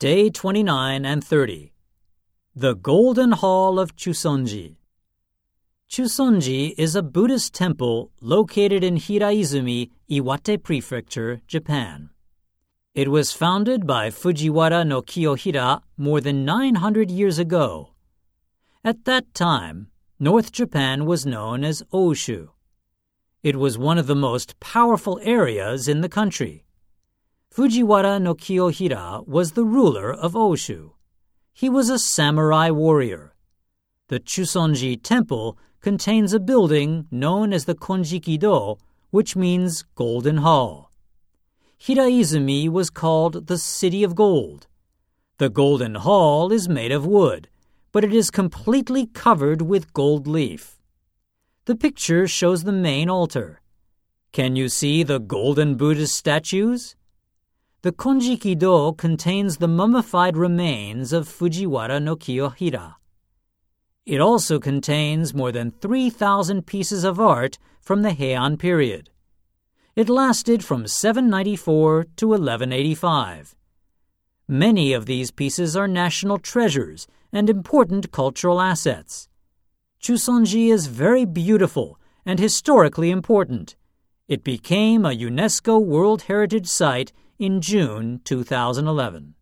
Day 29 and 30. The Golden Hall of Chusonji. Chusonji is a Buddhist temple located in Hiraizumi, Iwate Prefecture, Japan. It was founded by Fujiwara no Kiyohira more than 900 years ago. At that time, North Japan was known as Oshu. It was one of the most powerful areas in the country. Fujiwara no Kiyohira was the ruler of Oshu. He was a samurai warrior. The Chusonji Temple contains a building known as the Konjikido, which means Golden Hall. Hiraizumi was called the City of Gold. The Golden Hall is made of wood, but it is completely covered with gold leaf. The picture shows the main altar. Can you see the golden Buddhist statues? The Konjikido contains the mummified remains of Fujiwara no Kiyohira. It also contains more than 3,000 pieces of art from the Heian period. It lasted from 794 to 1185. Many of these pieces are national treasures and important cultural assets. Chusonji is very beautiful and historically important. It became a UNESCO World Heritage Site in June 2011.